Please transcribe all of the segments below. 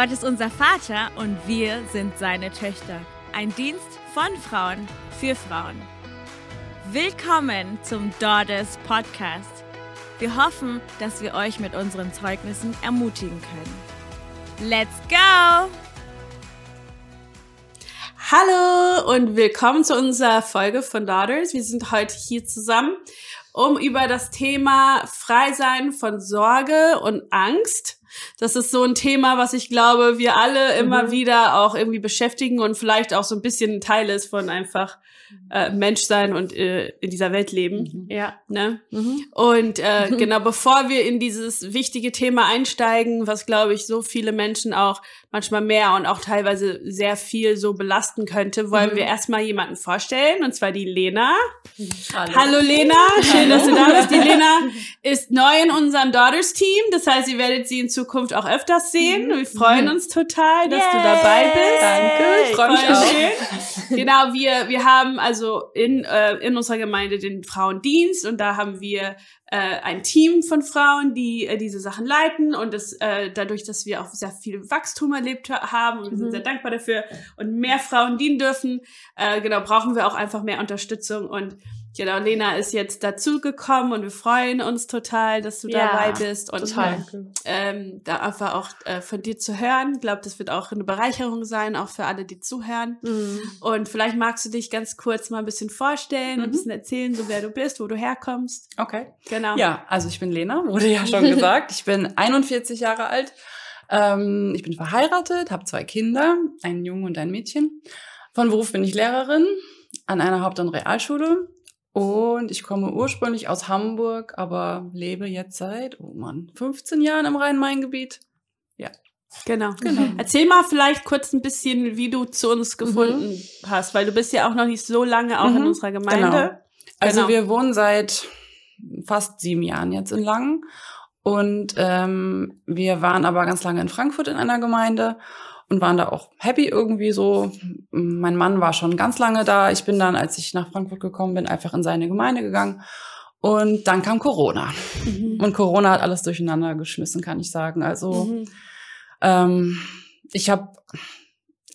Gott ist unser Vater und wir sind seine Töchter. Ein Dienst von Frauen für Frauen. Willkommen zum Daughters Podcast. Wir hoffen, dass wir euch mit unseren Zeugnissen ermutigen können. Let's go! Hallo und willkommen zu unserer Folge von Daughters. Wir sind heute hier zusammen, um über das Thema Freisein von Sorge und Angst das ist so ein Thema, was ich glaube, wir alle immer mhm. wieder auch irgendwie beschäftigen und vielleicht auch so ein bisschen ein Teil ist von einfach äh, Mensch sein und äh, in dieser Welt leben. Mhm. Ja. Ne? Mhm. Und äh, genau, bevor wir in dieses wichtige Thema einsteigen, was glaube ich so viele Menschen auch manchmal mehr und auch teilweise sehr viel so belasten könnte, wollen mhm. wir erstmal jemanden vorstellen, und zwar die Lena. Hallo, Hallo Lena, schön, Hallo. dass du da bist. Die Lena ist neu in unserem Daughters-Team, das heißt, ihr werdet sie in Zukunft auch öfters sehen. Wir freuen mhm. uns total, dass Yay. du dabei bist. Danke, ich freue mich auch. Schön. Genau, wir, wir haben also in, äh, in unserer Gemeinde den Frauendienst und da haben wir äh, ein Team von Frauen, die äh, diese Sachen leiten und das, äh, dadurch, dass wir auch sehr viel Wachstum erlebt haben und wir sind mhm. sehr dankbar dafür und mehr Frauen dienen dürfen, äh, genau, brauchen wir auch einfach mehr Unterstützung und Genau, Lena ist jetzt dazugekommen und wir freuen uns total, dass du ja, dabei bist und total. ähm, da einfach auch äh, von dir zu hören. Ich glaube, das wird auch eine Bereicherung sein, auch für alle, die zuhören. Mhm. Und vielleicht magst du dich ganz kurz mal ein bisschen vorstellen, mhm. ein bisschen erzählen, so wer du bist, wo du herkommst. Okay. Genau. Ja, also ich bin Lena, wurde ja schon gesagt. Ich bin 41 Jahre alt. Ähm, ich bin verheiratet, habe zwei Kinder, einen Jungen und ein Mädchen. Von Beruf bin ich Lehrerin an einer Haupt- und Realschule und ich komme ursprünglich aus Hamburg, aber lebe jetzt seit, oh Mann, 15 Jahren im Rhein-Main-Gebiet. Ja. Genau. genau. Erzähl mal vielleicht kurz ein bisschen, wie du zu uns gefunden mhm. hast, weil du bist ja auch noch nicht so lange auch mhm. in unserer Gemeinde. Genau. Also genau. wir wohnen seit fast sieben Jahren jetzt in Langen und ähm, wir waren aber ganz lange in Frankfurt in einer Gemeinde und waren da auch happy irgendwie so. Mein Mann war schon ganz lange da. Ich bin dann, als ich nach Frankfurt gekommen bin, einfach in seine Gemeinde gegangen. Und dann kam Corona. Mhm. Und Corona hat alles durcheinander geschmissen, kann ich sagen. Also mhm. ähm, ich habe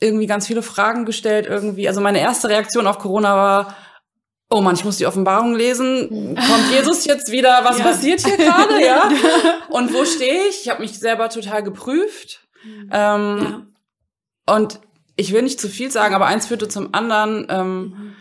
irgendwie ganz viele Fragen gestellt irgendwie. Also meine erste Reaktion auf Corona war, oh Mann, ich muss die Offenbarung lesen. Kommt Jesus jetzt wieder? Was ja. passiert hier gerade? Ja. Und wo stehe ich? Ich habe mich selber total geprüft. Mhm. Ähm, ja. Und ich will nicht zu viel sagen, aber eins führte zum anderen. Ähm,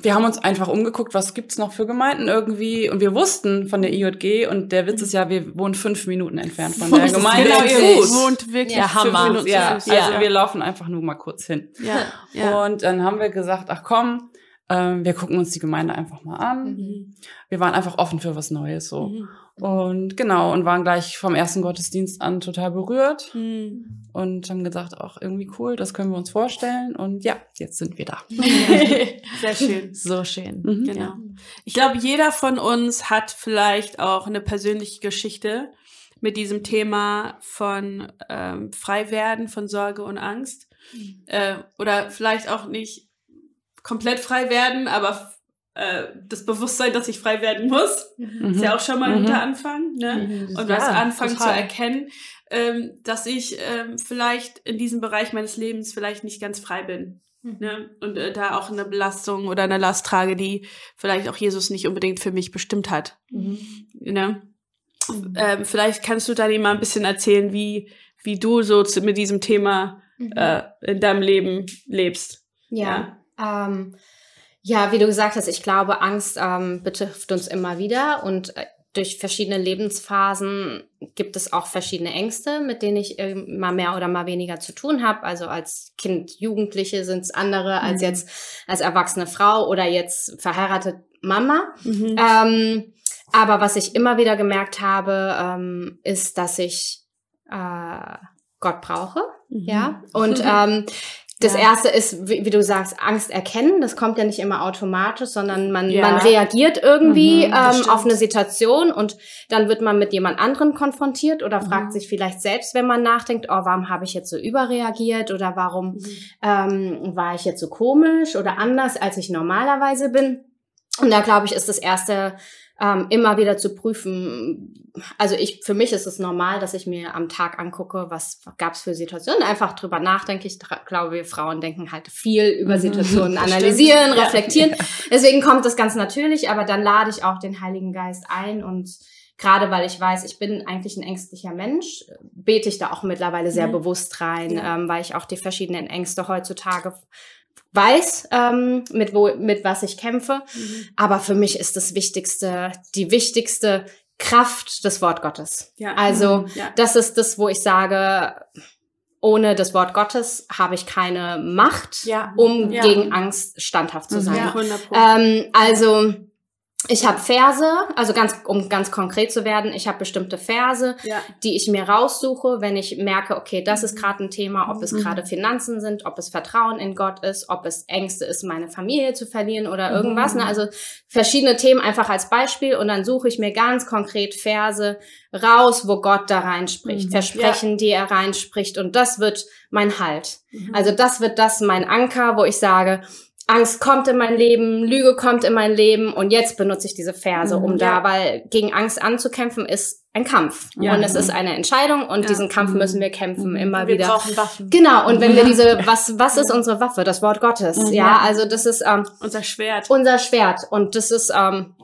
wir haben uns einfach umgeguckt, was gibt's noch für Gemeinden irgendwie. Und wir wussten von der IJG, und der Witz ist ja, wir wohnen fünf Minuten entfernt von der Gemeinde. Genau, ihr wohnt wirklich ja, Hammer. Minuten, ja, also wir laufen einfach nur mal kurz hin. Ja, ja. Und dann haben wir gesagt, ach komm, ähm, wir gucken uns die Gemeinde einfach mal an. Mhm. Wir waren einfach offen für was Neues so. Mhm. Und genau, und waren gleich vom ersten Gottesdienst an total berührt mhm. und haben gesagt, auch irgendwie cool, das können wir uns vorstellen. Und ja, jetzt sind wir da. Sehr schön. So schön. Mhm. Genau. Ich glaube, jeder von uns hat vielleicht auch eine persönliche Geschichte mit diesem Thema von ähm, Freiwerden, von Sorge und Angst. Mhm. Äh, oder vielleicht auch nicht komplett frei werden, aber äh, das Bewusstsein, dass ich frei werden muss, mhm. ist ja auch schon mal ein mhm. guter Anfang. Ne? Mhm. Und was ja, anfangen zu erkennen, ähm, dass ich ähm, vielleicht in diesem Bereich meines Lebens vielleicht nicht ganz frei bin. Mhm. Ne? Und äh, da auch eine Belastung oder eine Last trage, die vielleicht auch Jesus nicht unbedingt für mich bestimmt hat. Mhm. Ne? Mhm. Ähm, vielleicht kannst du da mal ein bisschen erzählen, wie, wie du so zu, mit diesem Thema äh, in deinem Leben lebst. Ja. ja. Ähm, ja, wie du gesagt hast, ich glaube, Angst ähm, betrifft uns immer wieder und äh, durch verschiedene Lebensphasen gibt es auch verschiedene Ängste, mit denen ich mal mehr oder mal weniger zu tun habe. Also als Kind, Jugendliche sind es andere mhm. als jetzt als erwachsene Frau oder jetzt verheiratet Mama. Mhm. Ähm, aber was ich immer wieder gemerkt habe, ähm, ist, dass ich äh, Gott brauche. Mhm. Ja. Und ähm, das erste ist, wie, wie, du sagst, Angst erkennen. Das kommt ja nicht immer automatisch, sondern man, ja. man reagiert irgendwie mhm, ähm, auf eine Situation und dann wird man mit jemand anderem konfrontiert oder mhm. fragt sich vielleicht selbst, wenn man nachdenkt, oh, warum habe ich jetzt so überreagiert oder warum mhm. ähm, war ich jetzt so komisch oder anders, als ich normalerweise bin. Und da glaube ich, ist das erste ähm, immer wieder zu prüfen. Also ich, für mich ist es normal, dass ich mir am Tag angucke, was gab es für Situationen, einfach drüber nachdenke. Ich glaube, wir Frauen denken halt viel über Situationen, analysieren, reflektieren. Deswegen kommt das ganz natürlich, aber dann lade ich auch den Heiligen Geist ein und gerade weil ich weiß, ich bin eigentlich ein ängstlicher Mensch, bete ich da auch mittlerweile sehr mhm. bewusst rein, ja. ähm, weil ich auch die verschiedenen Ängste heutzutage weiß, ähm, mit, wo, mit was ich kämpfe. Mhm. Aber für mich ist das Wichtigste, die wichtigste Kraft des Wort Gottes. Ja. Also mhm. ja. das ist das, wo ich sage, ohne das Wort Gottes habe ich keine Macht, ja. um gegen Angst standhaft zu mhm. sein. Ähm, also ich habe Verse, also ganz, um ganz konkret zu werden, ich habe bestimmte Verse, ja. die ich mir raussuche, wenn ich merke, okay, das ist gerade ein Thema, ob es mhm. gerade Finanzen sind, ob es Vertrauen in Gott ist, ob es Ängste ist, meine Familie zu verlieren oder irgendwas. Ne? Mhm. Ne? Also verschiedene Themen einfach als Beispiel und dann suche ich mir ganz konkret Verse raus, wo Gott da reinspricht, mhm. Versprechen, ja. die er reinspricht und das wird mein Halt. Mhm. Also das wird das mein Anker, wo ich sage, Angst kommt in mein Leben, Lüge kommt in mein Leben und jetzt benutze ich diese Verse, um mhm, ja. da, weil gegen Angst anzukämpfen ist ein Kampf ja. und es ist eine Entscheidung und ja. diesen Kampf mhm. müssen wir kämpfen mhm. immer wir wieder. Wir brauchen Waffen. Genau und wenn wir diese was was ist unsere Waffe? Das Wort Gottes. Ja, also das ist ähm, unser Schwert. Unser Schwert und das ist ähm,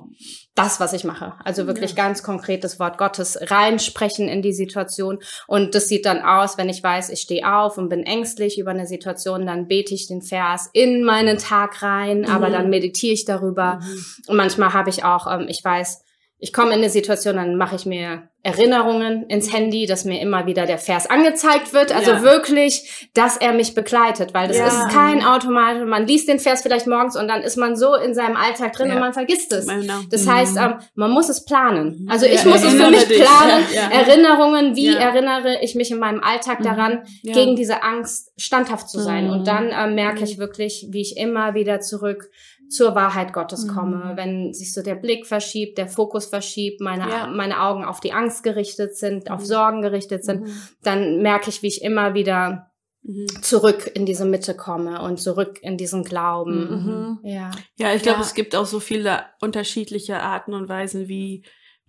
das, was ich mache. Also wirklich ja. ganz konkret das Wort Gottes reinsprechen in die Situation. Und das sieht dann aus, wenn ich weiß, ich stehe auf und bin ängstlich über eine Situation, dann bete ich den Vers in meinen Tag rein, mhm. aber dann meditiere ich darüber. Mhm. Und manchmal habe ich auch, ähm, ich weiß, ich komme in eine Situation, dann mache ich mir Erinnerungen ins Handy, dass mir immer wieder der Vers angezeigt wird. Also ja. wirklich, dass er mich begleitet, weil das ja. ist kein Automat. Man liest den Vers vielleicht morgens und dann ist man so in seinem Alltag drin ja. und man vergisst es. Genau. Das mhm. heißt, ähm, man muss es planen. Also ich muss es für mich planen. Erinnerungen, wie erinnere ich mich in meinem Alltag mhm. daran, gegen diese Angst standhaft zu sein. Und mhm. dann äh, merke ich wirklich, wie ich immer wieder zurück zur Wahrheit Gottes mhm. komme, wenn sich so der Blick verschiebt, der Fokus verschiebt, meine, ja. meine Augen auf die Angst gerichtet sind, mhm. auf Sorgen gerichtet sind, mhm. dann merke ich, wie ich immer wieder mhm. zurück in diese Mitte komme und zurück in diesen Glauben. Mhm. Ja, ja ich glaube, ja. es gibt auch so viele unterschiedliche Arten und Weisen, wie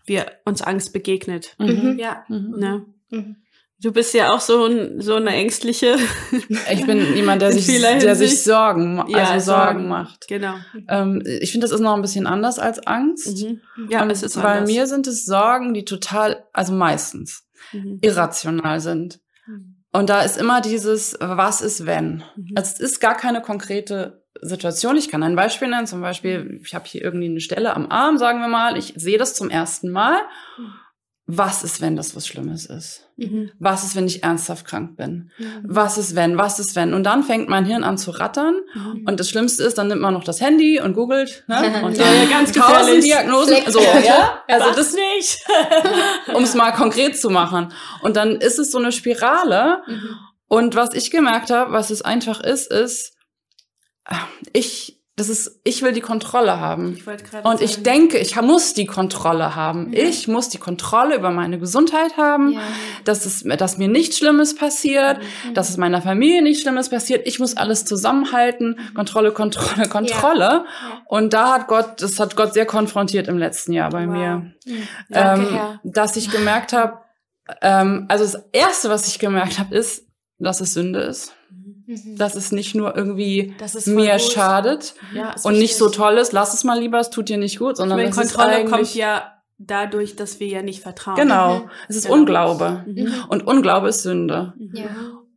wir uns Angst begegnet. Mhm. Ja. Ne? Du bist ja auch so, ein, so eine ängstliche. Ich bin jemand, der sich, der sich Sorgen, also ja, Sorgen macht. Genau. Ähm, ich finde, das ist noch ein bisschen anders als Angst. Mhm. Ja, Und es ist bei anders. mir sind es Sorgen, die total, also meistens mhm. irrational sind. Mhm. Und da ist immer dieses, was ist wenn? Mhm. Also es ist gar keine konkrete Situation. Ich kann ein Beispiel nennen. Zum Beispiel, ich habe hier irgendwie eine Stelle am Arm, sagen wir mal. Ich sehe das zum ersten Mal. Was ist, wenn das was Schlimmes ist? Mhm. Was ist, wenn ich ernsthaft krank bin? Mhm. Was ist, wenn? Was ist, wenn? Und dann fängt mein Hirn an zu rattern. Mhm. Und das Schlimmste ist, dann nimmt man noch das Handy und googelt. Ne? Und dann ja, ganz tausend Diagnosen. So, ja? Also das nicht. um es mal konkret zu machen. Und dann ist es so eine Spirale. Mhm. Und was ich gemerkt habe, was es einfach ist, ist, ich das ist, ich will die Kontrolle haben. Ich und sagen. ich denke, ich muss die Kontrolle haben. Ja. Ich muss die Kontrolle über meine Gesundheit haben, ja. dass, es, dass mir nichts Schlimmes passiert, mhm. dass es meiner Familie nichts Schlimmes passiert. Ich muss alles zusammenhalten. Mhm. Kontrolle, Kontrolle, Kontrolle. Ja. Und da hat Gott, das hat Gott sehr konfrontiert im letzten Jahr bei wow. mir. Mhm. Danke, ähm, dass ich gemerkt habe, ähm, also das Erste, was ich gemerkt habe, ist, dass es Sünde ist. Mhm. Dass es nicht nur irgendwie mir gut. schadet ja, und nicht so toll ist, lass es mal lieber, es tut dir nicht gut, sondern ich meine, Kontrolle kommt ja dadurch, dass wir ja nicht vertrauen. Genau, mhm. es ist genau. Unglaube. Mhm. Und Unglaube ist Sünde. Mhm. Ja.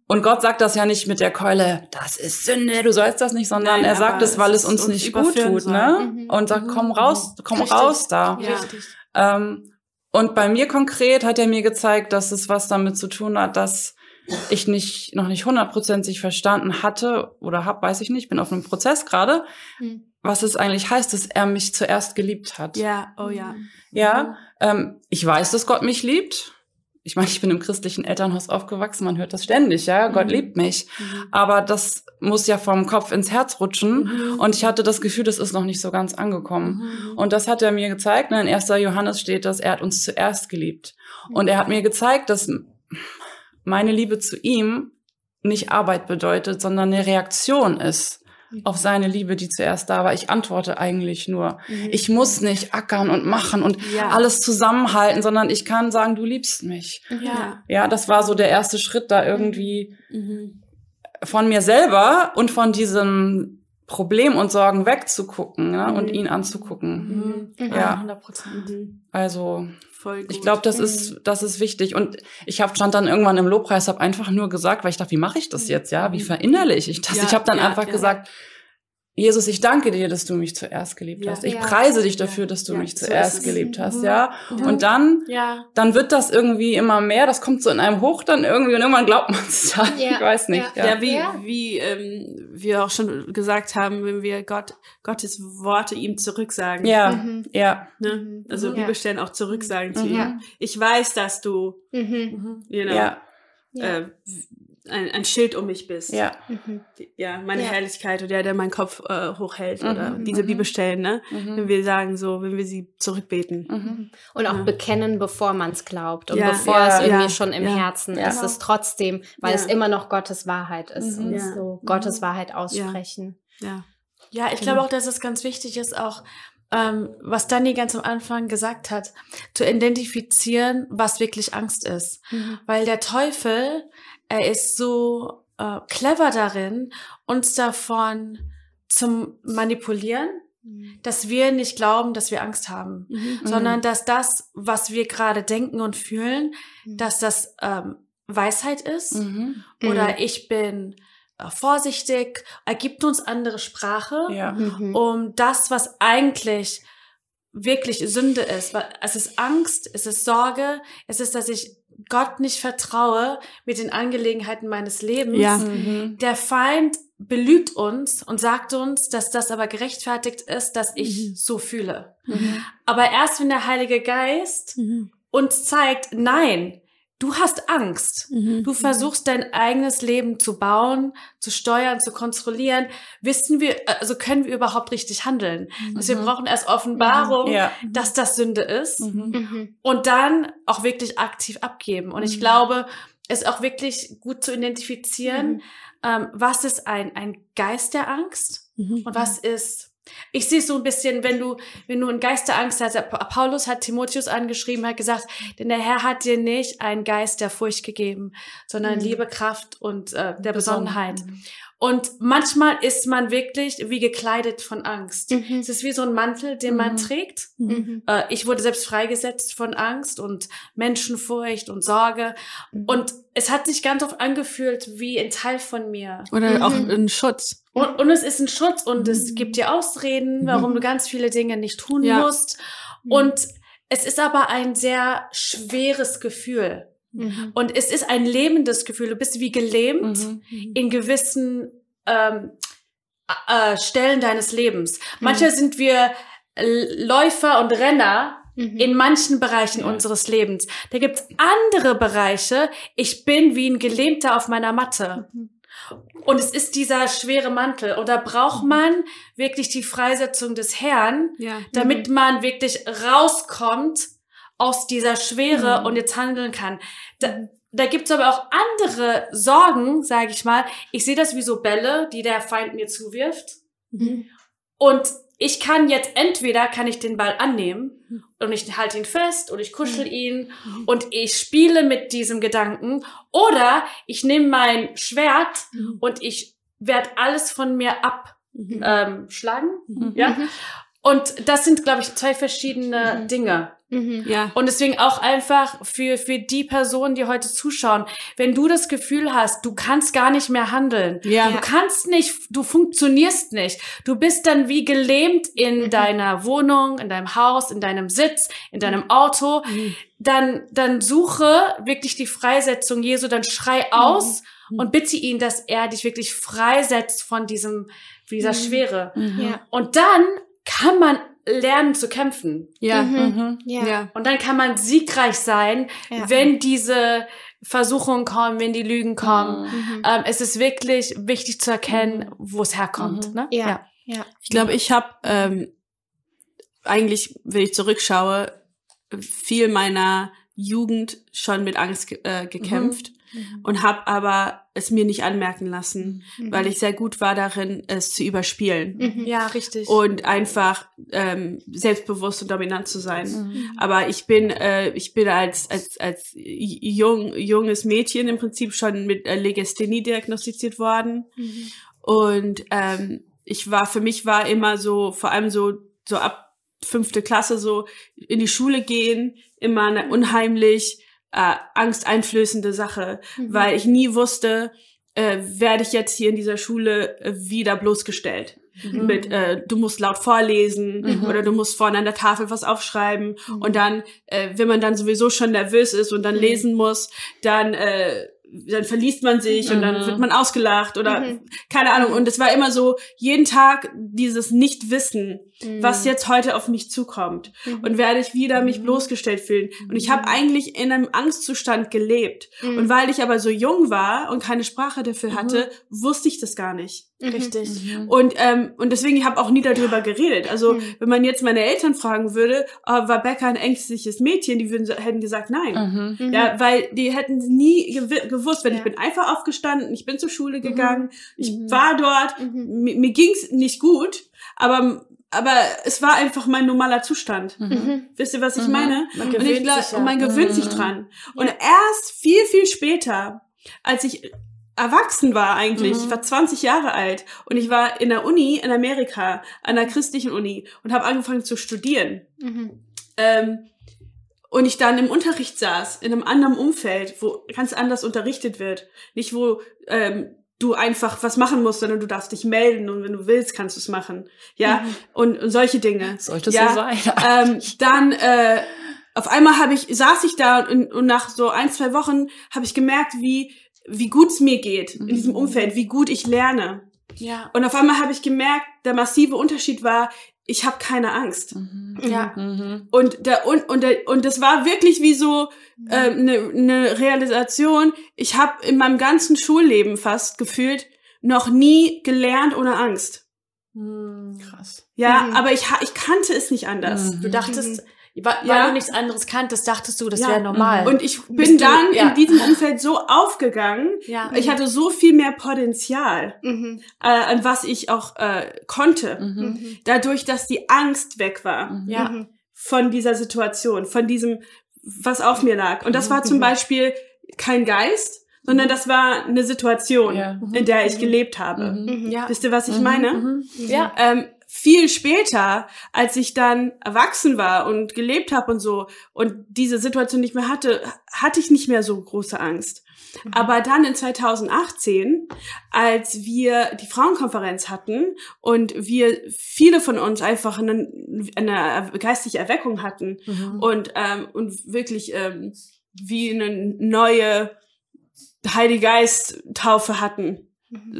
Und Gott sagt das ja nicht mit der Keule, das ist Sünde, du sollst das nicht, sondern Nein, er sagt es, weil es uns, uns nicht gut tut, ne? Mhm. Und sagt, komm mhm. raus, komm Richtig. raus da. Ja. Ähm, und bei mir konkret hat er mir gezeigt, dass es was damit zu tun hat, dass ich nicht noch nicht hundertprozentig verstanden hatte oder hab, weiß ich nicht, bin auf einem Prozess gerade, hm. was es eigentlich heißt, dass er mich zuerst geliebt hat. Ja, oh ja. Ja, ähm, ich weiß, dass Gott mich liebt. Ich meine, ich bin im christlichen Elternhaus aufgewachsen, man hört das ständig, ja, Gott mhm. liebt mich. Mhm. Aber das muss ja vom Kopf ins Herz rutschen. Mhm. Und ich hatte das Gefühl, das ist noch nicht so ganz angekommen. Mhm. Und das hat er mir gezeigt. Ne? In 1. Johannes steht, dass er hat uns zuerst geliebt. Und er hat mir gezeigt, dass meine Liebe zu ihm nicht Arbeit bedeutet, sondern eine Reaktion ist auf seine Liebe, die zuerst da war. Ich antworte eigentlich nur. Mhm. Ich muss nicht ackern und machen und Ja. alles zusammenhalten, sondern ich kann sagen, du liebst mich. Ja. Ja, das war so der erste Schritt, da irgendwie Mhm. von mir selber und von diesem Problem und Sorgen wegzugucken ne? und Mhm. ihn anzugucken. Mhm. Ja. 100 Prozent. Mhm. Also Voll gut. ich glaube, das ist das ist wichtig. Und ich habe stand dann irgendwann im Lobpreis, habe einfach nur gesagt, weil ich dachte, wie mache ich das jetzt? Ja, wie verinnerliche ich das? Ja, ich habe dann ja, einfach ja. gesagt, Jesus, ich danke dir, dass du mich zuerst geliebt Ja. hast. Ich Ja. preise dich dafür, dass du Ja, mich so zuerst es. geliebt hast, Mhm. ja. Mhm. Und dann Ja. dann wird das irgendwie immer mehr, das kommt so in einem hoch dann irgendwie und irgendwann glaubt man es ja. Ja, Ich weiß nicht. ja. Ja. Ja, wie, Ja. wie ähm, wir auch schon gesagt haben, wenn wir Gott, Gottes Worte ihm zurücksagen. Ja, Mhm. ja. Ne? Mhm. Also Ja. Bibelstellen auch zurücksagen zu Mhm. ihm. Ja. Ich weiß, dass du Mhm. you know, Ja, Ja. äh, ein, ein Schild um mich bist. ja. Mhm. Ja meine Ja. Herrlichkeit oder der, der meinen Kopf äh, hochhält Mhm, oder diese mhm. Bibelstellen, ne? Wenn Mhm. wir sagen so, wenn wir sie zurückbeten. Mhm. Und auch Ja. bekennen, bevor man es glaubt und Ja, bevor ja, es irgendwie ja, schon im ja. Herzen Ja. ist, es trotzdem, weil Ja. es immer noch Gottes Wahrheit ist Mhm. und Ja. so Gottes Wahrheit aussprechen. Ja. Ja, ich glaube auch, dass es ganz wichtig ist, auch ähm, was Dani ganz am Anfang gesagt hat, zu identifizieren, was wirklich Angst ist. Mhm. Weil der Teufel, er ist so äh, clever darin, uns davon zum Manipulieren, dass wir nicht glauben, dass wir Angst haben, Mhm. sondern dass das, was wir gerade denken und fühlen, Mhm. dass das ähm, Weisheit ist Mhm. oder ich bin äh, vorsichtig, er gibt uns andere Sprache, Ja. Mhm. um das, was eigentlich wirklich Sünde ist. Es ist Angst, es ist Sorge, es ist, dass ich Gott nicht vertraue mit den Angelegenheiten meines Lebens. Ja. Mhm. Der Feind belügt uns und sagt uns, dass das aber gerechtfertigt ist, dass ich Mhm. so fühle. Mhm. Aber erst wenn der Heilige Geist Mhm. uns zeigt, nein, du hast Angst. Mhm. Du versuchst dein eigenes Leben zu bauen, zu steuern, zu kontrollieren. Wissen wir, also können wir überhaupt richtig handeln? Also wir brauchen erst Offenbarung, Ja. dass das Sünde ist Mhm. Mhm. und dann auch wirklich aktiv abgeben. Und ich Mhm. glaube, es ist auch wirklich gut zu identifizieren, Mhm. ähm, was ist ein, ein Geist der Angst Mhm. und was ist ich sehe es so ein bisschen, wenn du, wenn du einen Geist der Angst hast, Paulus hat Timotheus angeschrieben, hat gesagt, denn der Herr hat dir nicht einen Geist der Furcht gegeben, sondern Mhm. Liebe, Kraft und äh, der Besonnen- Besonnenheit. Und manchmal ist man wirklich wie gekleidet von Angst. Mhm. Es ist wie so ein Mantel, den man Mhm. trägt. Mhm. Äh, ich wurde selbst freigesetzt von Angst und Menschenfurcht und Sorge. Mhm. Und es hat sich ganz oft angefühlt wie ein Teil von mir. Oder Mhm. auch ein Schutz. Und, und es ist ein Schutz und es Mhm. gibt dir Ausreden, warum du ganz viele Dinge nicht tun Ja. musst. Und es ist aber ein sehr schweres Gefühl. Mhm. Und es ist ein lebendes Gefühl. Du bist wie gelähmt Mhm. in gewissen ähm, äh, Stellen deines Lebens. Manchmal sind wir äh, Läufer und Renner Mhm. in manchen Bereichen unseres Lebens. Da gibt's andere Bereiche. Ich bin wie ein Gelähmter auf meiner Matte. Mhm. Und es ist dieser schwere Mantel. Und da braucht man wirklich die Freisetzung des Herrn, Ja. damit man wirklich rauskommt aus dieser Schwere Mhm. und jetzt handeln kann. Da, da gibt's aber auch andere Sorgen, sage ich mal. Ich sehe das wie so Bälle, die der Feind mir zuwirft. Mhm. Und ich kann jetzt entweder kann ich den Ball annehmen und ich halte ihn fest und ich kuschel ihn und ich spiele mit diesem Gedanken oder ich nehme mein Schwert und ich werde alles von mir Mhm. abschlagen. schlagen. Mhm. Ja. Und das sind, glaube ich, zwei verschiedene Mhm. Dinge. Mhm. Ja. Und deswegen auch einfach für, für die Personen, die heute zuschauen, wenn du das Gefühl hast, du kannst gar nicht mehr handeln, Ja. Du kannst nicht, du funktionierst nicht. Du bist dann wie gelähmt in Mhm. deiner Wohnung, in deinem Haus, in deinem Sitz, in deinem Auto. Mhm. Dann, dann suche wirklich die Freisetzung Jesu, dann schrei aus Mhm. und bitte ihn, dass er dich wirklich freisetzt von diesem, von dieser Mhm. Schwere. Mhm. Ja. Und dann kann man lernen zu kämpfen. Ja. Mhm. Mhm. Ja. Ja. Und dann kann man siegreich sein, Ja. wenn diese Versuchungen kommen, wenn die Lügen kommen. Mhm. Ähm, es ist wirklich wichtig zu erkennen, wo es herkommt. Mhm. Ne? Ja. Ja. Ich glaube, ich habe ähm, eigentlich, wenn ich zurückschaue, viel meiner Jugend schon mit Angst äh, gekämpft und habe aber es mir nicht anmerken lassen, weil ich sehr gut war darin, es zu überspielen. Mhm. Ja, richtig. und einfach ähm, selbstbewusst und dominant zu sein. Aber ich bin, äh, ich bin als als als jung, junges Mädchen im Prinzip schon mit äh, Legasthenie diagnostiziert worden. Und ähm, ich war für mich war immer so vor allem so so ab fünfte Klasse so in die Schule gehen immer eine unheimlich äh, angsteinflößende Sache, weil ich nie wusste, äh, werde ich jetzt hier in dieser Schule äh, wieder bloßgestellt. Mit, äh, du musst laut vorlesen oder du musst vorne an der Tafel was aufschreiben. Und dann, äh, wenn man dann sowieso schon nervös ist und dann lesen muss, dann, äh, dann verliest man sich und dann wird man ausgelacht oder keine Ahnung. Und es war immer so, jeden Tag dieses Nichtwissen, was jetzt heute auf mich zukommt. Und werde ich wieder mich bloßgestellt fühlen. Und ich habe eigentlich in einem Angstzustand gelebt. Und weil ich aber so jung war und keine Sprache dafür hatte, wusste ich das gar nicht. richtig. Und, ähm, und deswegen habe auch nie darüber geredet. Also, wenn man jetzt meine Eltern fragen würde, äh, war Becca ein ängstliches Mädchen, die würden, hätten gesagt, nein. Ja, weil die hätten nie gew gewusst, weil ich bin einfach aufgestanden, ich bin zur Schule gegangen, ich war dort, mi- mir ging's nicht gut, aber aber es war einfach mein normaler Zustand. Wisst ihr, was ich meine? Man und ich gewöhnt glaub, sich ja. und man gewöhnt sich dran. Und erst viel, viel später, als ich erwachsen war eigentlich, ich war 20 Jahre alt und ich war in der Uni in Amerika, an einer christlichen Uni und habe angefangen zu studieren. Ähm, und ich dann im Unterricht saß, in einem anderen Umfeld, wo ganz anders unterrichtet wird. Nicht, wo ähm, du einfach was machen musst, sondern du darfst dich melden und wenn du willst, kannst du es machen. Ja, und, und solche Dinge. Sollte ja, so sein. Ähm, dann äh, auf einmal habe ich saß ich da und, und nach so ein zwei Wochen habe ich gemerkt, wie wie gut es mir geht in diesem Umfeld, wie gut ich lerne. Ja. Und auf einmal habe ich gemerkt, der massive Unterschied war, ich habe keine Angst. Ja. Mhm. Und der und und der, und das war wirklich wie so eine ähm, ne ne Realisation. Ich habe in meinem ganzen Schulleben fast gefühlt noch nie gelernt ohne Angst. Hm. Krass. Ja, aber ich ich kannte es nicht anders. Du dachtest, wa- weil Ja. du nichts anderes kanntest, dachtest du, das Ja. wäre normal. Und ich bin Bist du- dann ja. in diesem Umfeld so aufgegangen. Ja. Ich hatte so viel mehr Potenzial, Mhm. äh, an was ich auch äh, konnte. Mhm. Dadurch, dass die Angst weg war. ja. Mhm. von dieser Situation, von diesem, was auf mir lag. Und das war zum Beispiel kein Geist, sondern das war eine Situation, Ja. in der ich gelebt habe. Mhm. Ja. Wisst ihr, was ich meine? Mhm. Ja. Ähm, viel später, als ich dann erwachsen war und gelebt habe und so und diese Situation nicht mehr hatte, hatte ich nicht mehr so große Angst. Aber dann in 2018, als wir die Frauenkonferenz hatten und wir viele von uns einfach eine, eine geistige Erweckung hatten und ähm, und wirklich ähm, wie eine neue Heilige Geist Taufe hatten,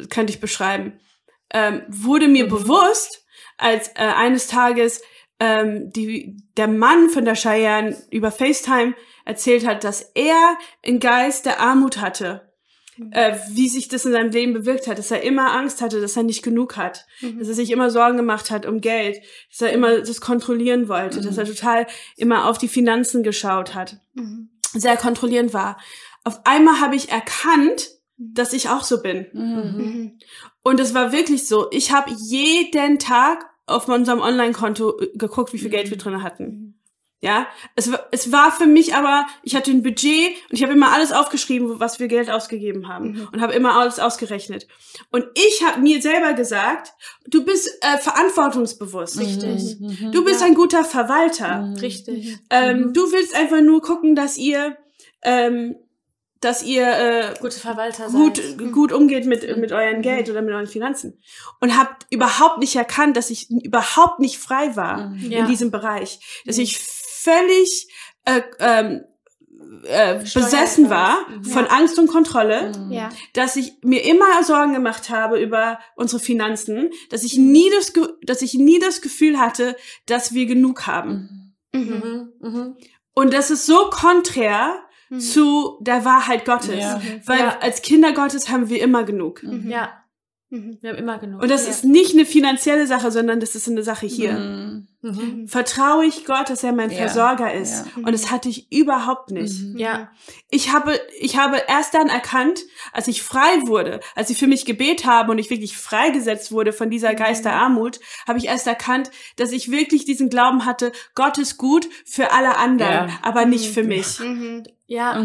könnte ich beschreiben, ähm, wurde mir bewusst, als äh, eines Tages ähm, die, der Mann von der Cheyenne über FaceTime erzählt hat, dass er einen Geist der Armut hatte. Äh, wie sich das in seinem Leben bewirkt hat, dass er immer Angst hatte, dass er nicht genug hat, dass er sich immer Sorgen gemacht hat um Geld, dass er immer das kontrollieren wollte, dass er total immer auf die Finanzen geschaut hat, sehr kontrollierend war. Auf einmal habe ich erkannt, dass ich auch so bin. Mhm. Und es war wirklich so. Ich habe jeden Tag auf unserem Online-Konto äh, geguckt, wie viel Geld wir drin hatten. Ja, es war, es war für mich aber, ich hatte ein Budget und ich habe immer alles aufgeschrieben, was wir Geld ausgegeben haben und habe immer alles ausgerechnet. Und ich habe mir selber gesagt, du bist äh, verantwortungsbewusst. Richtig. Du bist ein guter Verwalter. Richtig. Ähm, Du willst einfach nur gucken, dass ihr, ähm, dass ihr äh, Gute Verwalter gut, seid. gut umgeht mit, mit euren Geld oder mit euren Finanzen. Und habt überhaupt nicht erkannt, dass ich überhaupt nicht frei war Ja. in diesem Bereich. Dass ich völlig äh, ähm, äh, besessen war von Angst und Kontrolle, Ja. dass ich mir immer Sorgen gemacht habe über unsere Finanzen, dass ich nie das, dass ich nie das Gefühl hatte, dass wir genug haben. Mhm. Mhm. Und das ist so konträr zu der Wahrheit Gottes. Ja. Weil Ja. als Kinder Gottes haben wir immer genug. Ja. Mhm. Wir haben immer genug. Und das ja. ist nicht eine finanzielle Sache, sondern das ist eine Sache hier. Mhm. Mhm. Vertraue ich Gott, dass er mein Ja. Versorger ist? Ja. Und das hatte ich überhaupt nicht. Mhm. Ja. Ich habe, ich habe erst dann erkannt, als ich frei wurde, als sie für mich gebet haben und ich wirklich freigesetzt wurde von dieser Geist der Armut, habe ich erst erkannt, dass ich wirklich diesen Glauben hatte, Gott ist gut für alle anderen, Ja. aber nicht für mich. Mhm. Ja.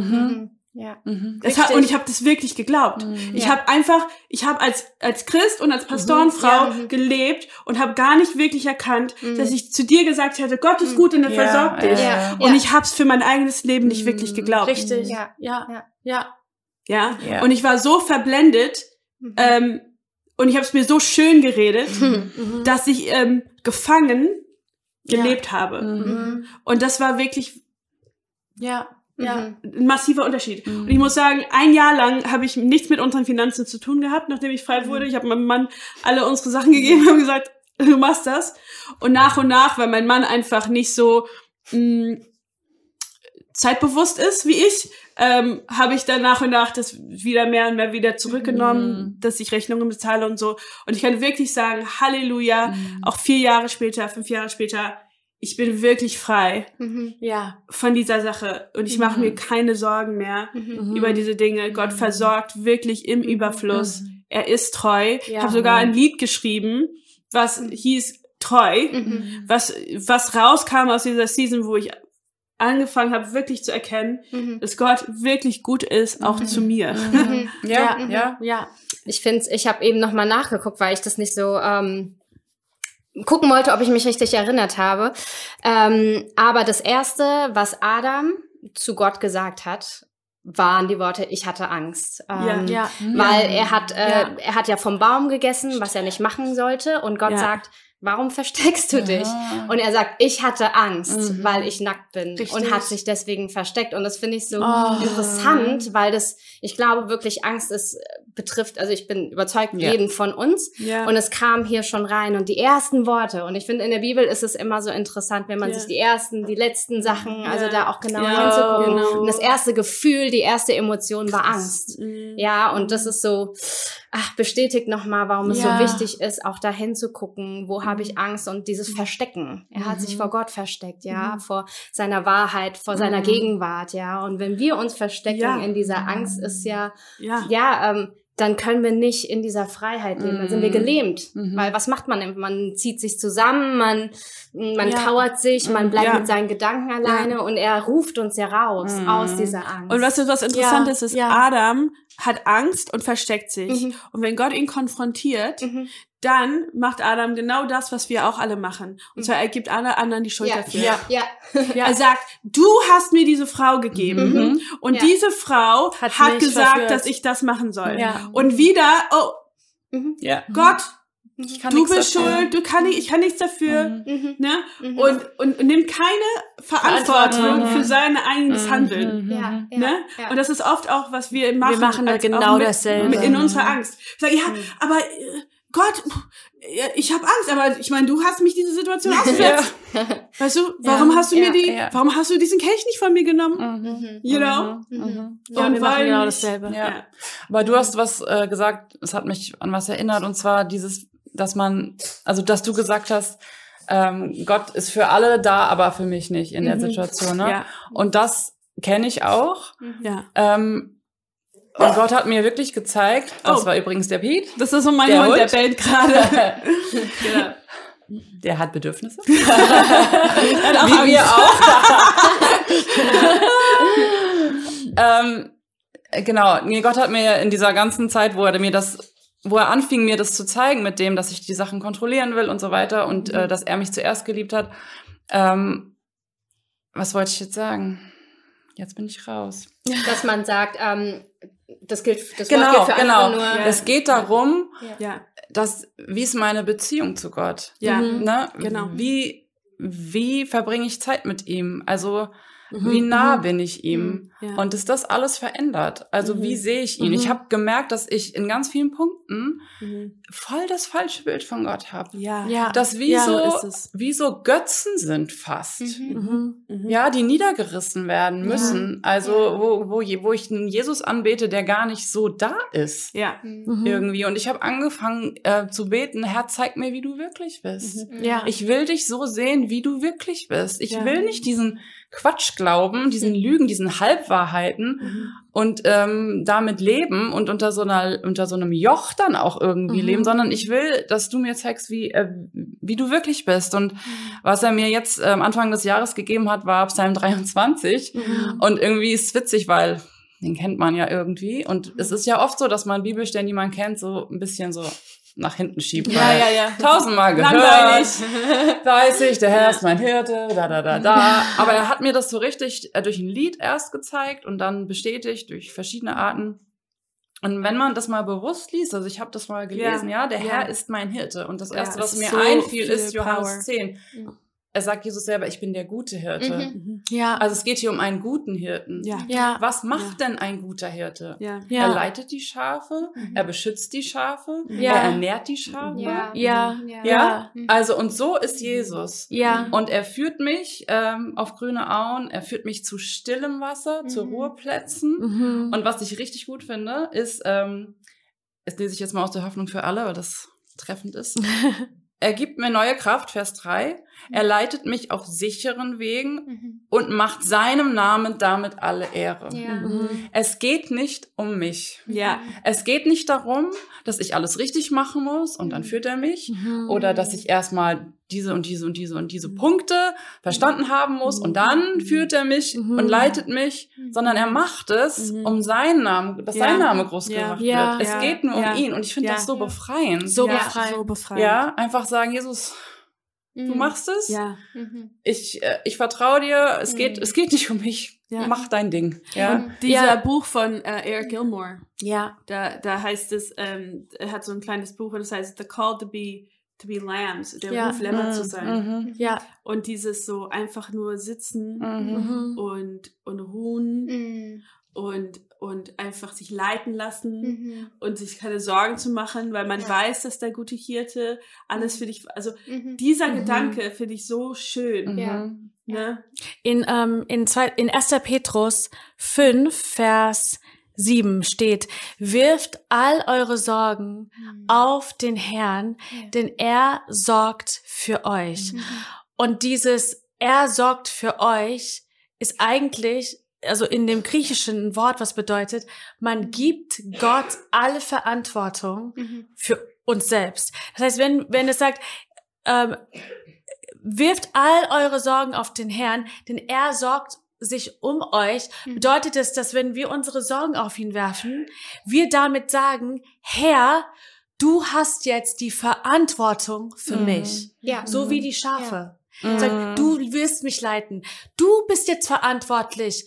Mhm. Mhm. Ja. Mhm. Das hat, und ich habe das wirklich geglaubt. Mhm. Ich Ja. habe einfach, ich habe als als Christ und als Pastorenfrau Ja, mhm. gelebt und habe gar nicht wirklich erkannt, Mhm. dass ich zu dir gesagt hätte, Gott ist gut und er Ja, versorgt dich. Ja. Und ich habe es für mein eigenes Leben nicht wirklich geglaubt. Richtig. Ja. Ja. Ja. Ja. Ja. Ja. Und ich war so verblendet Mhm. ähm, und ich habe es mir so schön geredet, Mhm. dass ich ähm, gefangen Ja. gelebt habe. Mhm. Mhm. Und das war wirklich Ja. Ja. Mhm. ein massiver Unterschied. Mhm. Und ich muss sagen, ein Jahr lang habe ich nichts mit unseren Finanzen zu tun gehabt, nachdem ich frei wurde. Ich habe meinem Mann alle unsere Sachen gegeben und gesagt, du machst das. Und nach und nach, weil mein Mann einfach nicht so mh, zeitbewusst ist wie ich, ähm, habe ich dann nach und nach das wieder mehr und mehr wieder zurückgenommen, Mhm. dass ich Rechnungen bezahle und so. Und ich kann wirklich sagen, Halleluja, Mhm. auch vier Jahre später, fünf Jahre später, ich bin wirklich frei Mhm. Ja. von dieser Sache und ich mache Mhm. mir keine Sorgen mehr Mhm. über diese Dinge. Gott versorgt wirklich im Überfluss. Mhm. Er ist treu. Ich Ja. habe sogar ein Lied geschrieben, was hieß Treu, Mhm. was was rauskam aus dieser Season, wo ich angefangen habe, wirklich zu erkennen, Mhm. dass Gott wirklich gut ist, auch zu mir. Mhm. Ja, Ja. ja. Ja. Ich finde, ich habe eben noch mal nachgeguckt, weil ich das nicht so ähm, gucken wollte, ob ich mich richtig erinnert habe. Ähm, aber das erste, was Adam zu Gott gesagt hat, waren die Worte: Ich hatte Angst. Ähm, Ja. Weil er hat, äh, Ja. er hat ja vom Baum gegessen, was er nicht machen sollte, und Gott Ja. sagt, warum versteckst du dich? Ja. Und er sagt, ich hatte Angst, Mhm. weil ich nackt bin Richtig. und hat sich deswegen versteckt. Und das finde ich so Oh. interessant, weil das, ich glaube wirklich, Angst ist, betrifft, also ich bin überzeugt, Ja. jeden von uns. Ja. Und es kam hier schon rein und die ersten Worte. Und ich finde, in der Bibel ist es immer so interessant, wenn man Ja. sich die ersten, die letzten Sachen, also da auch genau Ja, hinzugucken. genau. Und das erste Gefühl, die erste Emotion war Angst. Mhm. Ja, und das ist so, ach, bestätigt nochmal, warum es so wichtig ist, auch dahin zu gucken, wo habe ich Angst und dieses Verstecken. Er hat sich Mhm. vor Gott versteckt, ja, vor seiner Wahrheit, vor seiner Mhm. Gegenwart, ja. Und wenn wir uns verstecken Ja. in dieser Angst, ist ja, Ja. ja, ähm, dann können wir nicht in dieser Freiheit leben, dann sind wir Mhm. gelähmt. Mhm. Weil was macht man? Man zieht sich zusammen, man, man Ja. kauert sich, man bleibt Ja. mit seinen Gedanken alleine und er ruft uns ja raus Mhm. aus dieser Angst. Und was, was interessant Ja, ist, ist, ja. Adam hat Angst und versteckt sich. Mhm. Und wenn Gott ihn konfrontiert, Mhm. Dann macht Adam genau das, was wir auch alle machen. Und zwar er gibt alle anderen die Schuld ja, dafür. ja, ja. Er sagt, du hast mir diese Frau gegeben Mhm. und Ja. diese Frau Hat hat, gesagt, verführt. dass ich das machen soll. Ja. Und wieder, oh Mhm. Ja. Gott, Ich kann du bist dafür. schuld, du kann nicht, ich kann nichts dafür, Mhm. Mhm. ne? Mhm. Und, und, und nimmt keine Verantwortung für sein eigenes Mhm. Handeln. Ja, ja, Ne? ja. Und das ist oft auch, was wir machen. machen da genau mit, dasselbe. Mit in unserer Angst. Ich sage, ja, Mhm. aber äh, Gott, ja, ich habe Angst, aber ich meine, du hast mich diese Situation ausgesetzt. Weißt du, warum Ja, hast du ja, mir die, ja. warum hast du diesen Kelch nicht von mir genommen? Mhm. You know? Mhm. Mhm. Ja, Und wir machen weil genau ich- dasselbe. Ja. Aber du hast was äh, gesagt, es hat mich an was erinnert, und zwar dieses, dass man, also dass du gesagt hast, ähm, Gott ist für alle da, aber für mich nicht in der Mhm. Situation. Ne? Ja, Und das kenne ich auch. ja. Ähm, und Gott hat mir wirklich gezeigt, das Oh. war übrigens der Pete, Das ist so mein Der Hund, der bellt gerade. genau. der hat Bedürfnisse. Hat auch Wie wir auch. ähm, genau, nee, Gott hat mir in dieser ganzen Zeit, wo er mir das, wo er anfing, mir das zu zeigen, mit dem, dass ich die Sachen kontrollieren will und so weiter und äh, dass er mich zuerst geliebt hat. Ähm, was wollte ich jetzt sagen? Jetzt bin ich raus. Dass man sagt, ähm, das gilt, das Genau, gilt für genau. andere nur. Es geht darum, Ja, dass, wie ist meine Beziehung zu Gott? ja. Ne? Genau. Wie, wie verbringe ich Zeit mit ihm? Also, Mhm. wie nah bin ich ihm? Ja. Und ist das alles verändert? Also, Mhm. wie sehe ich ihn? Mhm. Ich habe gemerkt, dass ich in ganz vielen Punkten Mhm. voll das falsche Bild von Gott habe. Ja. Ja. Das wie Ja, so so, ist es. wie so Götzen sind fast. Mhm. Mhm. Mhm. Ja, die niedergerissen werden Ja. müssen. Also, Ja. wo, wo, wo ich einen Jesus anbete, der gar nicht so da ist. Ja. Mhm. Irgendwie. Und ich habe angefangen äh, zu beten, Herr, zeig mir, wie du wirklich bist. Mhm. Ja. Ich will dich so sehen, wie du wirklich bist. Ich Ja. will nicht diesen Quatsch glauben, diesen Lügen, diesen Halbwahrheiten Mhm. und ähm, damit leben und unter so einer unter so einem Joch dann auch irgendwie Mhm. leben, sondern ich will, dass du mir zeigst, wie äh, wie du wirklich bist. Und was er mir jetzt ähm, Anfang des Jahres gegeben hat, war Psalm 23 Mhm. und irgendwie ist es witzig, weil den kennt man ja irgendwie und es ist ja oft so, dass man Bibelstellen, die man kennt, so ein bisschen so nach hinten schiebt. Ja, ja, ja. Tausendmal gehört. Langweilig. Weiß ich, der Herr ist mein Hirte, da, da, da, da. Aber er hat mir das so richtig äh, durch ein Lied erst gezeigt und dann bestätigt durch verschiedene Arten. Und wenn man das mal bewusst liest, also ich habe das mal gelesen, ja, der Ja. Herr ist mein Hirte. Und das Ja, Erste, es was mir so einfiel, ist Johannes Power. 10. Mhm. Er sagt Jesus selber, ich bin der gute Hirte. Mhm. Ja. Also es geht hier um einen guten Hirten. Ja. ja. Was macht denn ein guter Hirte? Ja. Ja. Er leitet die Schafe, Mhm. er beschützt die Schafe, Ja. er ernährt die Schafe. Ja. Ja. Ja. Ja, Mhm. also und so ist Jesus. Ja. Und er führt mich ähm, auf grüne Auen, er führt mich zu stillem Wasser, zu Mhm. Ruheplätzen. Mhm. Und was ich richtig gut finde, ist, ähm, das lese ich jetzt mal aus der Hoffnung für alle, weil das treffend ist. er gibt mir neue Kraft, Vers 3. Er leitet mich auf sicheren Wegen Mhm. und macht seinem Namen damit alle Ehre. Ja. Mhm. Es geht nicht um mich. Ja. Es geht nicht darum, dass ich alles richtig machen muss und dann Mhm. führt er mich. Mhm. Oder dass ich erstmal diese und diese und diese und diese Punkte verstanden haben muss und dann führt er mich Mhm. und leitet mich, Mhm. sondern er macht es, Mhm. um seinen Namen, dass Ja. sein Name groß Ja. gemacht Ja. wird. Es geht nur um ihn und ich finde das so befreiend. So befreiend. So befreiend. ja, einfach sagen, Jesus, du Mhm. machst es. Ja. Mhm. Ich, äh, ich vertraue dir. Es geht, Mhm. es geht nicht um mich. Ja. Mach dein Ding. Ja. Und dieser Ja. Buch von äh, Eric Gilmore, Ja. da, da heißt es, ähm, er hat so ein kleines Buch und das heißt The Call to be to be Lambs, der Ja. Ruf Lämmer zu sein. Mhm. Ja. Und dieses so einfach nur sitzen Mhm. Mhm. und, und ruhen Mhm. Und, und einfach sich leiten lassen Mhm. und sich keine Sorgen zu machen, weil man Ja. weiß, dass der gute Hirte alles für dich, also Mhm. dieser Mhm. Gedanke finde ich so schön. Mhm. Ja. Ne? In, ähm, in, zwei, in 1. Petrus 5, Vers 7 steht, wirft all eure Sorgen Mhm. auf den Herrn, Ja. denn er sorgt für euch. Mhm. Und dieses er sorgt für euch ist eigentlich, also in dem griechischen Wort, was bedeutet, man gibt Gott alle Verantwortung Mhm. für uns selbst. Das heißt, wenn, wenn es sagt, ähm, wirft all eure Sorgen auf den Herrn, denn er sorgt sich um euch, Mhm. bedeutet es, dass wenn wir unsere Sorgen auf ihn werfen, wir damit sagen, Herr, du hast jetzt die Verantwortung für Mhm. mich. Ja. So wie die Schafe. Mhm. Sag, du wirst mich leiten. Du bist jetzt verantwortlich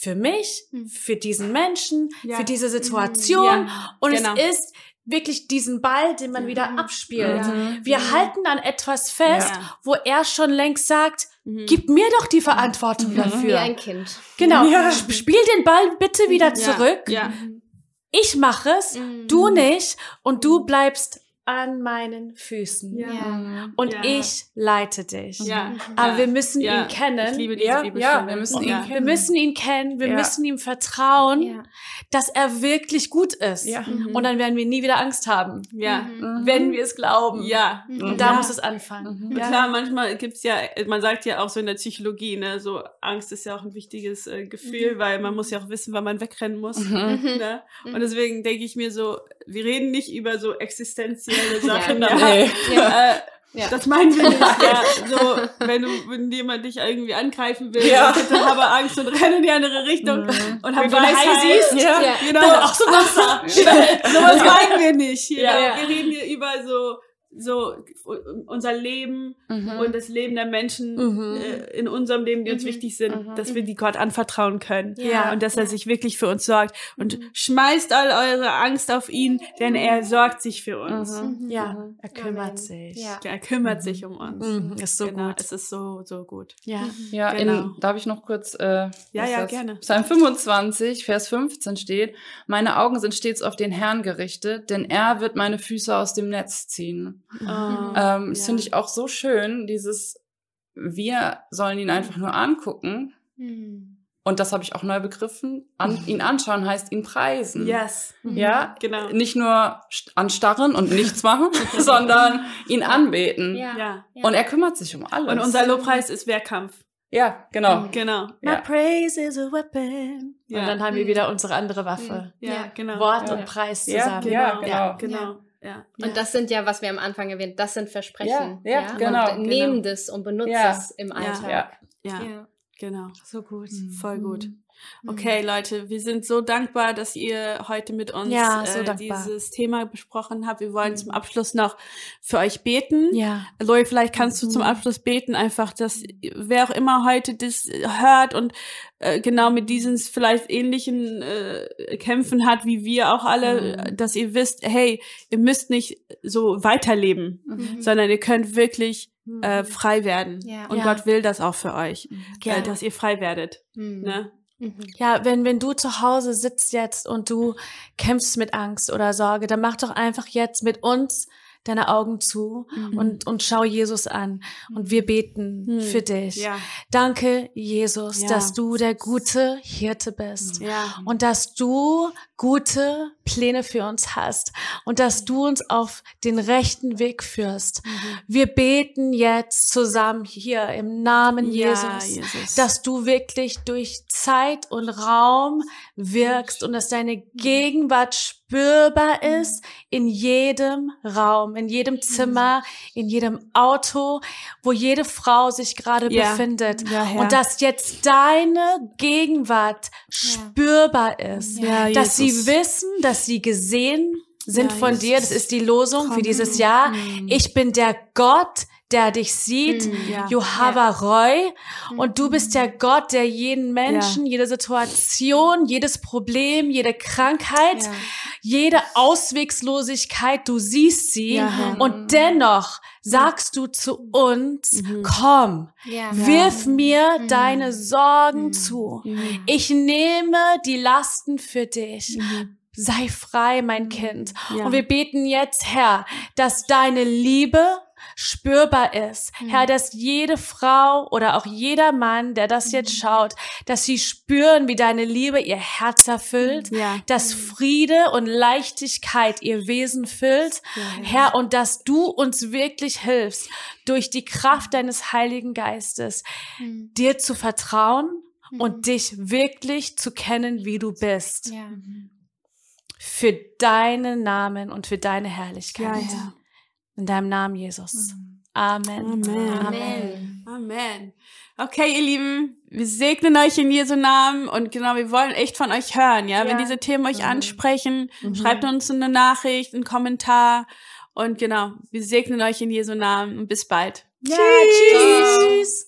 für mich, Mhm. für diesen Menschen, Ja. für diese Situation. Ja, Und genau. es ist wirklich diesen Ball, den man wieder Mhm. abspielt. Mhm. Wir Mhm. halten an etwas fest, Ja. wo er schon längst sagt, Mhm. gib mir doch die Verantwortung Mhm. Wie dafür. ein Kind. Genau. Ja. Sp- Spiel den Ball bitte wieder Ja. zurück. Ja. Mhm. Ich mache es, Mhm. du nicht und du bleibst an meinen Füßen. Ja. Und Ja. ich leite dich. Ja. Aber Ja. wir müssen Ja. ihn kennen. Ich liebe diese Ja, ja, wir müssen ihn ja. kennen. Wir müssen ihn kennen, wir Ja. müssen ihm vertrauen, Ja. dass er wirklich gut ist. Ja. Mhm. Und dann werden wir nie wieder Angst haben, Ja. Mhm. wenn wir es glauben. Ja. Mhm. Und da Ja. muss es anfangen. Mhm. Und klar, manchmal gibt's ja, man sagt ja auch so in der Psychologie, ne, so Angst ist ja auch ein wichtiges äh, Gefühl, weil man muss ja auch wissen, wann man wegrennen muss. Mhm. Ne? Und deswegen denke ich mir so, wir reden nicht über so existenzielle Sachen. Ja. Ja, Nee. Äh, Ja. Das meinen wir nicht. Ja, so, wenn, du, wenn jemand dich irgendwie angreifen will, Ja. bitte habe Angst und renne in die andere Richtung Mhm. und hab Wenn du einen Hai Weisheit. siehst, Ja. Ja. Genau. Dann auch so Wasser. Sowas meinen wir nicht. Hier. Ja. Wir reden hier über so so unser Leben Mhm. und das Leben der Menschen Mhm. äh, in unserem Leben, die uns wichtig sind, Mhm. dass wir die Gott anvertrauen können. Ja. Und dass er sich wirklich für uns sorgt. Und Mhm. schmeißt all eure Angst auf ihn, denn er sorgt sich für uns. Mhm. Ja, Mhm. er kümmert Amen. sich. Ja. Er kümmert sich um uns. Mhm, ist so genau, gut. es ist so, so gut. Ja. Ja, Genau. in, darf ich noch kurz, äh, Ja, ja, das? gerne. Psalm 25, Vers 15 steht, meine Augen sind stets auf den Herrn gerichtet, denn er wird meine Füße aus dem Netz ziehen. Oh, Ähm, Das ja. finde ich auch so schön, dieses, wir sollen ihn einfach nur angucken. Mhm. Und das habe ich auch neu begriffen. An, ihn anschauen heißt ihn preisen. Yes. Ja, Genau. nicht nur st- anstarren und nichts machen, sondern ihn anbeten. Ja. Ja. Und er kümmert sich um alles. Und unser Lobpreis ist Wehrkampf. ja, genau. Genau. My Ja. praise is a weapon. Ja. Und dann haben wir wieder unsere andere Waffe. Ja, Ja. genau. Wort Ja. und Preis Ja, zusammen. ja, Genau. genau. Genau. Ja. Und das sind ja, was wir am Anfang erwähnt, das sind Versprechen. Ja, ja, genau, Und nehmen genau. das und benutzen Ja. es im Alltag. Ja. Ja, Ja. genau. So gut. Voll gut. Mhm. Okay, Leute, wir sind so dankbar, dass ihr heute mit uns Ja, so äh, dieses Thema besprochen habt. Wir wollen zum Abschluss noch für euch beten. Ja. Lori, vielleicht kannst du zum Abschluss beten, einfach, dass wer auch immer heute das hört und äh, genau mit diesen vielleicht ähnlichen äh, Kämpfen hat, wie wir auch alle, äh, dass ihr wisst, hey, ihr müsst nicht so weiterleben, Mhm. sondern ihr könnt wirklich äh, frei werden. Ja. Und Ja. Gott will das auch für euch, äh, dass ihr frei werdet. Mhm. Ne? Mhm. Ja, wenn, wenn du zu Hause sitzt jetzt und du kämpfst mit Angst oder Sorge, dann mach doch einfach jetzt mit uns deine Augen zu Mhm. und, und schau Jesus an. Und wir beten Mhm. für dich. Ja, Danke, Jesus, Ja. dass du der gute Hirte bist. ja. Und dass du gute Pläne für uns hast und dass du uns auf den rechten Weg führst. Mhm. Wir beten jetzt zusammen hier im Namen Ja, Jesus, Jesus. dass du wirklich durch Zeit und Raum wirkst und dass deine Gegenwart spürbar ist in jedem Raum, in jedem Zimmer, in jedem Auto, wo jede Frau sich gerade Ja. befindet. Ja. Und dass jetzt deine Gegenwart spürbar ist. Dass sie wissen, dass sie gesehen sind Ja, von dir. Das ist die Losung für dieses Jahr. Ich bin der Gott, der dich sieht. Mm, Ja. Johava Roy. Und du bist der Gott, der jeden Menschen, jede Situation, jedes Problem, jede Krankheit, Ja. jede Auswegslosigkeit, du siehst sie. Ja, und dennoch sagst du zu uns, Mhm. komm, Ja. wirf mir Mhm. deine Sorgen zu. Mhm. Ich nehme die Lasten für dich. Sei frei, mein Kind. Ja. Und wir beten jetzt, Herr, dass deine Liebe spürbar ist. Herr, dass jede Frau oder auch jeder Mann, der das jetzt schaut, dass sie spüren, wie deine Liebe ihr Herz erfüllt, Ja. dass Friede und Leichtigkeit ihr Wesen füllt. Herr, und dass du uns wirklich hilfst, durch die Kraft deines Heiligen Geistes, Mhm. dir zu vertrauen und dich wirklich zu kennen, wie du bist. Ja. Für deinen Namen und für deine Ja, Herrlichkeit. Herr. In deinem Namen, Jesus. Amen. Amen. Amen. Amen. Okay, ihr Lieben, wir segnen euch in Jesu Namen und genau, wir wollen echt von euch hören, ja. Wenn Ja. diese Themen euch Mhm. ansprechen, Mhm. schreibt uns eine Nachricht, einen Kommentar und genau, wir segnen euch in Jesu Namen und bis bald. Ja, tschüss.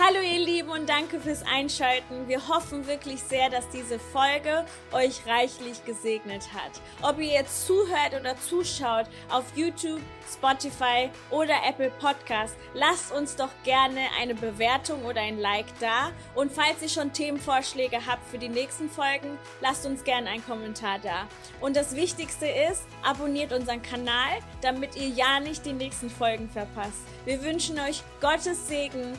Hallo ihr Lieben und danke fürs Einschalten. Wir hoffen wirklich sehr, dass diese Folge euch reichlich gesegnet hat. Ob ihr jetzt zuhört oder zuschaut auf YouTube, Spotify oder Apple Podcast, lasst uns doch gerne eine Bewertung oder ein Like da. Und falls ihr schon Themenvorschläge habt für die nächsten Folgen, lasst uns gerne einen Kommentar da. Und das Wichtigste ist, abonniert unseren Kanal, damit ihr ja nicht die nächsten Folgen verpasst. Wir wünschen euch Gottes Segen.